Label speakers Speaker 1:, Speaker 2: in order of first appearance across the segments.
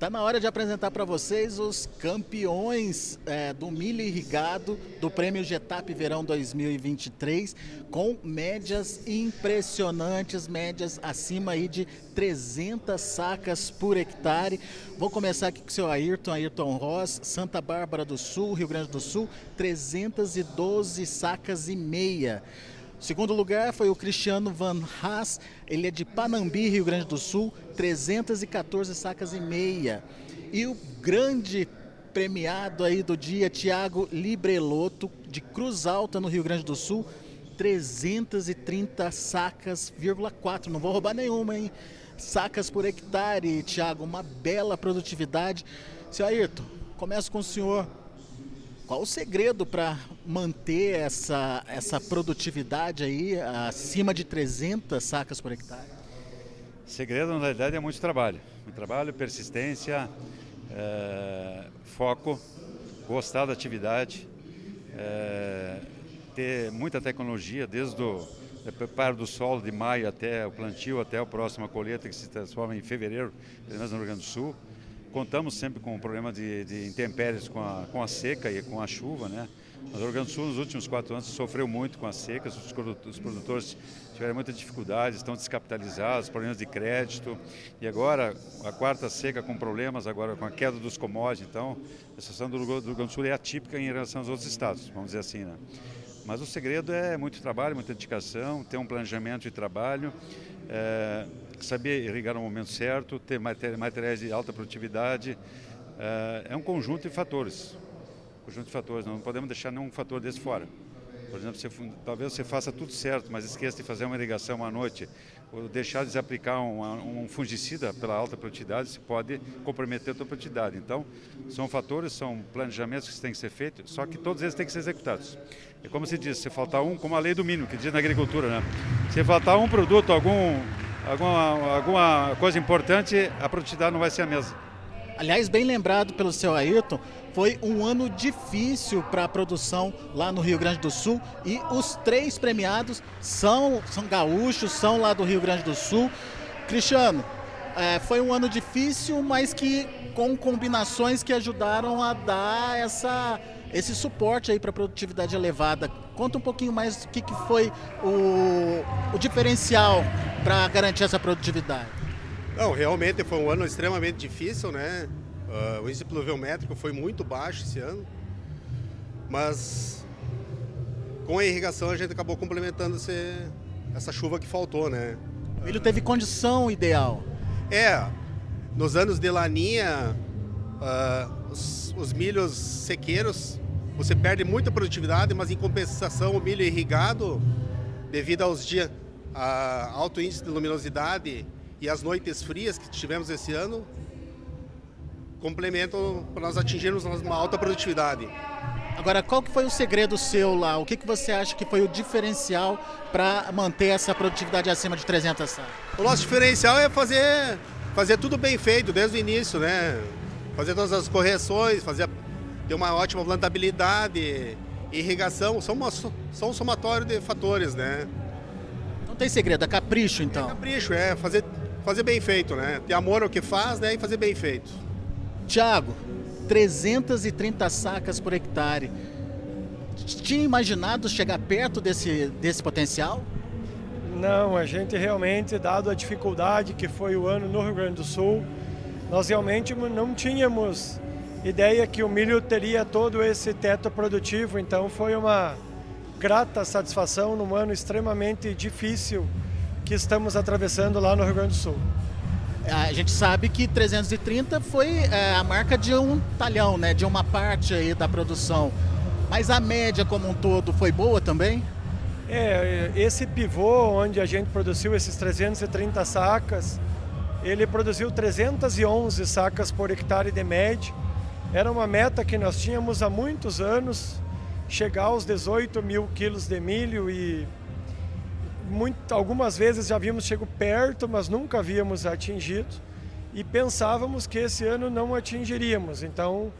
Speaker 1: Tá na hora de apresentar para vocês os campeões é, do milho irrigado do Prêmio Getap Verão 2023, com médias impressionantes, médias acima aí de 300 sacas por hectare. Vou começar aqui com o seu Ayrton, Ayrton Ross, Santa Bárbara do Sul, Rio Grande do Sul, 312 sacas e meia. Segundo lugar foi o Cristiano Van Haas, ele é de Panambi, Rio Grande do Sul, 314 sacas e meia. E o grande premiado aí do dia, Tiago Libreloto, de Cruz Alta, no Rio Grande do Sul, 330 sacas, 4. Não vou roubar nenhuma, hein? Sacas por hectare, Tiago, uma bela produtividade. Seu Ayrton, começo com o senhor. Qual o segredo para manter essa, essa produtividade aí acima de 300 sacas por hectare?
Speaker 2: Segredo, na realidade, é muito trabalho. Muito trabalho, persistência, é, foco, gostar da atividade, é, ter muita tecnologia, desde o preparo do solo de maio até o plantio, até a próxima colheita, que se transforma em fevereiro, pelo menos no Rio Grande do Sul. Contamos sempre com o problema de, de intempéries com a, com a seca e com a chuva, né? Mas o Rio Grande do Sul, nos últimos quatro anos, sofreu muito com as secas, os, produtores tiveram muita dificuldade, estão descapitalizados, problemas de crédito. E agora, a quarta seca com problemas, agora com a queda dos commodities. Então, a situação do Rio Grande do Sul é atípica em relação aos outros estados, vamos dizer assim, né? Mas o segredo é muito trabalho, muita dedicação, ter um planejamento de trabalho, é, saber irrigar no momento certo, ter materiais de alta produtividade. É, é um conjunto de fatores. conjunto de fatores, não podemos deixar nenhum fator desse fora. Por exemplo, você, talvez você faça tudo certo, mas esqueça de fazer uma irrigação à noite, ou deixar de aplicar um, um fungicida pela alta produtividade, isso pode comprometer a sua produtividade. Então, são fatores, são planejamentos que têm que ser feitos, só que todos eles têm que ser executados. É como se diz, se faltar um, como a lei do mínimo, que diz na agricultura, né? Se faltar um produto, algum, alguma, alguma coisa importante, a produtividade não vai ser a mesma.
Speaker 1: Aliás, bem lembrado pelo seu Ayrton, foi um ano difícil para a produção lá no Rio Grande do Sul e os três premiados são, são gaúchos, são lá do Rio Grande do Sul. Cristiano, é, foi um ano difícil, mas que com combinações que ajudaram a dar essa, esse suporte aí para a produtividade elevada. Conta um pouquinho mais o que, que foi o, o diferencial para garantir essa produtividade.
Speaker 3: Não, realmente foi um ano extremamente difícil, né? Uh, o índice pluviométrico foi muito baixo esse ano, mas com a irrigação a gente acabou complementando esse, essa chuva que faltou, né?
Speaker 1: O milho teve condição ideal.
Speaker 3: É, nos anos de laninha, uh, os, os, milhos sequeiros, você perde muita produtividade, mas em compensação o milho irrigado, devido aos dias, a alto índice de luminosidade e as noites frias que tivemos esse ano, complementam para nós atingirmos uma alta produtividade.
Speaker 1: Agora, qual que foi o segredo seu lá? O que, que você acha que foi o diferencial para manter essa produtividade acima de 300 sacas?
Speaker 3: O nosso diferencial é fazer, fazer tudo bem feito desde o início, né? Fazer todas as correções, fazer ter uma ótima plantabilidade, irrigação, são, uma, são um somatório de fatores, né?
Speaker 1: Não tem segredo, é capricho então?
Speaker 3: É capricho, é fazer, fazer bem feito, né? Ter amor ao que faz né? e fazer bem feito.
Speaker 1: Tiago, 330 sacas por hectare. Tinha imaginado chegar perto desse, desse potencial?
Speaker 4: Não, a gente realmente, dado a dificuldade que foi o ano no Rio Grande do Sul, nós realmente não tínhamos ideia que o milho teria todo esse teto produtivo, então foi uma grata satisfação num ano extremamente difícil que estamos atravessando lá no Rio Grande do Sul.
Speaker 1: A gente sabe que 330 foi é, a marca de um talhão, né, de uma parte aí da produção. Mas a média como um todo foi boa também?
Speaker 4: É, esse pivô onde a gente produziu esses 330 sacas, ele produziu 311 sacas por hectare de média. Era uma meta que nós tínhamos há muitos anos, chegar aos 18 mil quilos de milho e muito, algumas vezes já havíamos chegado perto, mas nunca havíamos atingido e pensávamos que esse ano não atingiríamos. Então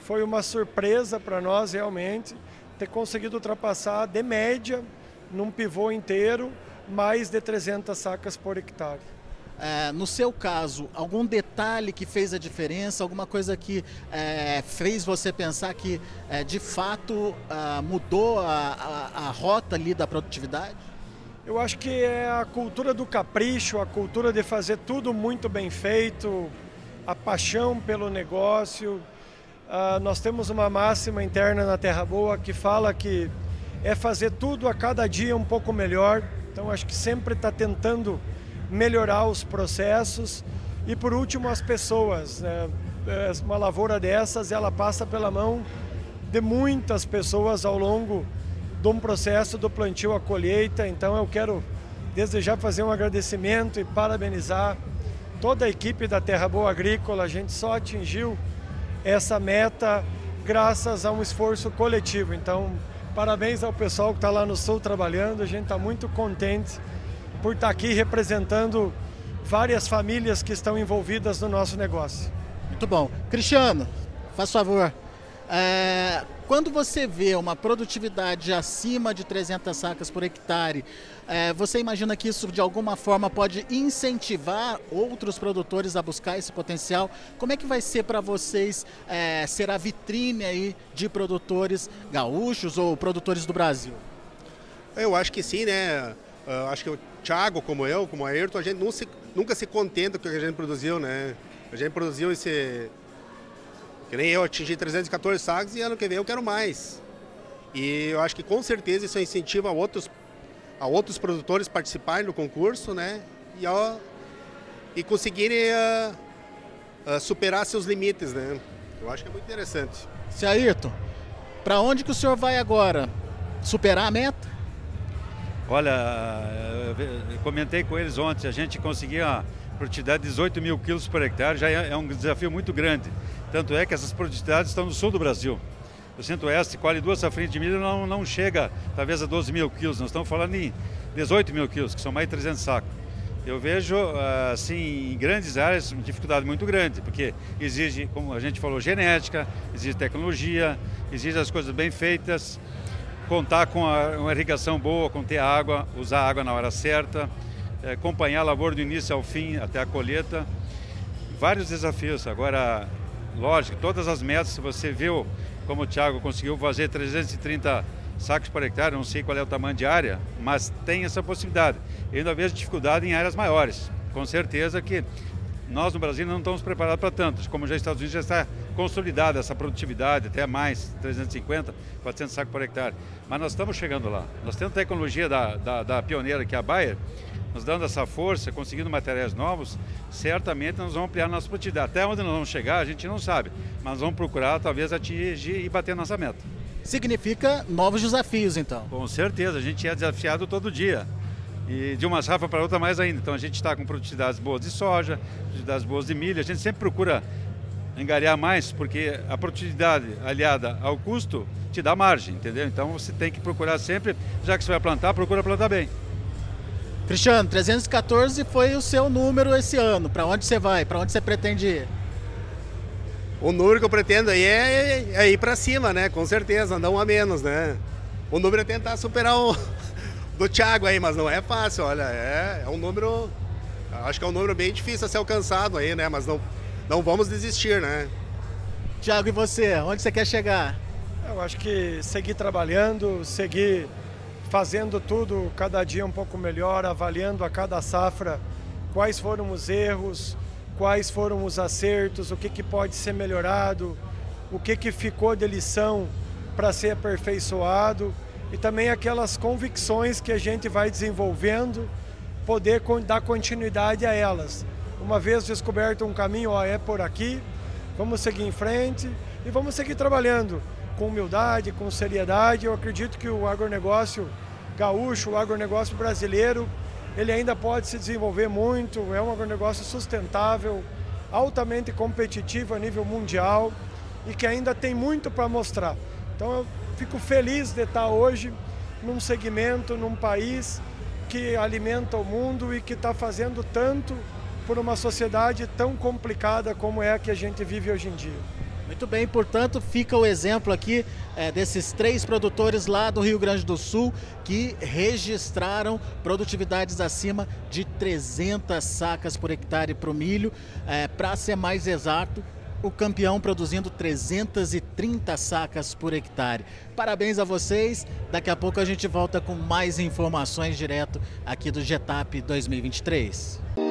Speaker 4: foi uma surpresa para nós realmente ter conseguido ultrapassar de média num pivô inteiro mais de 300 sacas por hectare.
Speaker 1: É, no seu caso, algum detalhe que fez a diferença, alguma coisa que é, fez você pensar que é, de fato ah, mudou a, a, a rota ali da produtividade?
Speaker 4: Eu acho que é a cultura do capricho, a cultura de fazer tudo muito bem feito, a paixão pelo negócio. Uh, nós temos uma máxima interna na Terra Boa que fala que é fazer tudo a cada dia um pouco melhor. Então acho que sempre está tentando melhorar os processos e por último as pessoas. Né? É, uma lavoura dessas ela passa pela mão de muitas pessoas ao longo de um processo do plantio à colheita. Então eu quero desde já fazer um agradecimento e parabenizar toda a equipe da Terra Boa Agrícola. A gente só atingiu essa meta graças a um esforço coletivo. Então, parabéns ao pessoal que está lá no Sul trabalhando. A gente está muito contente por estar aqui representando várias famílias que estão envolvidas no nosso negócio.
Speaker 1: Muito bom. Cristiano, faz favor. É, quando você vê uma produtividade acima de 300 sacas por hectare, é, você imagina que isso de alguma forma pode incentivar outros produtores a buscar esse potencial? Como é que vai ser para vocês é, ser a vitrine aí de produtores gaúchos ou produtores do Brasil?
Speaker 3: Eu acho que sim, né? Eu acho que o Thiago, como eu, como a Ayrton, a gente se, nunca se contenta com o que a gente produziu, né? A gente produziu esse que nem eu atingi 314 sacos e ano que vem eu quero mais. E eu acho que com certeza isso incentiva outros, a outros produtores participarem do concurso, né? E, e conseguirem uh, uh, superar seus limites, né? Eu acho que é muito interessante.
Speaker 1: Se Ayrton, para onde que o senhor vai agora? Superar a meta?
Speaker 2: Olha, eu comentei com eles ontem, a gente conseguia produtividade de 18 mil quilos por hectare, já é, é um desafio muito grande. Tanto é que essas produtividades estão no sul do Brasil. O centro-oeste, quase duas safrinhas de milho não, não chega talvez a 12 mil quilos, nós estamos falando em 18 mil quilos, que são mais de 300 sacos. Eu vejo, assim, em grandes áreas, uma dificuldade muito grande, porque exige, como a gente falou, genética, exige tecnologia, exige as coisas bem feitas, contar com a, uma irrigação boa, com ter água, usar água na hora certa, é, acompanhar a lavoura do início ao fim, até a colheita. Vários desafios. Agora, lógico, todas as metas, você viu como o Thiago conseguiu fazer 330 sacos por hectare, não sei qual é o tamanho de área, mas tem essa possibilidade. Eu ainda vejo dificuldade em áreas maiores. Com certeza que nós no Brasil não estamos preparados para tantos, como já os Estados Unidos já está consolidada essa produtividade, até mais, 350, 400 sacos por hectare. Mas nós estamos chegando lá. Nós temos tecnologia da, da, da pioneira, que é a Bayer, nos dando essa força, conseguindo materiais novos, certamente nós vamos ampliar nossa produtividade. Até onde nós vamos chegar, a gente não sabe, mas vamos procurar talvez atingir e bater nossa meta.
Speaker 1: Significa novos desafios, então?
Speaker 2: Com certeza, a gente é desafiado todo dia. E de uma safra para outra mais ainda. Então a gente está com produtividades boas de soja, produtividades boas de milho. A gente sempre procura engariar mais, porque a produtividade aliada ao custo te dá margem, entendeu? Então você tem que procurar sempre, já que você vai plantar, procura plantar bem.
Speaker 1: Cristiano, 314 foi o seu número esse ano. Para onde você vai? Para onde você pretende ir?
Speaker 3: O número que eu pretendo aí é, é ir para cima, né? Com certeza, não a menos, né? O número é tentar superar o do Thiago aí, mas não é fácil, olha, é, é um número, acho que é um número bem difícil a ser alcançado aí, né? Mas não, não vamos desistir, né?
Speaker 1: Thiago, e você? Onde você quer chegar?
Speaker 4: Eu acho que seguir trabalhando, seguir fazendo tudo cada dia um pouco melhor, avaliando a cada safra quais foram os erros, quais foram os acertos, o que, que pode ser melhorado, o que, que ficou de lição para ser aperfeiçoado e também aquelas convicções que a gente vai desenvolvendo, poder dar continuidade a elas. Uma vez descoberto um caminho, ó, é por aqui, vamos seguir em frente e vamos seguir trabalhando com humildade, com seriedade. Eu acredito que o agronegócio gaúcho, o agronegócio brasileiro, ele ainda pode se desenvolver muito, é um agronegócio sustentável, altamente competitivo a nível mundial e que ainda tem muito para mostrar. Então eu fico feliz de estar hoje num segmento, num país que alimenta o mundo e que está fazendo tanto por uma sociedade tão complicada como é a que a gente vive hoje em dia.
Speaker 1: Muito bem, portanto, fica o exemplo aqui é, desses três produtores lá do Rio Grande do Sul que registraram produtividades acima de 300 sacas por hectare para o milho. É, para ser mais exato, o campeão produzindo 330 sacas por hectare. Parabéns a vocês. Daqui a pouco a gente volta com mais informações direto aqui do Getap 2023.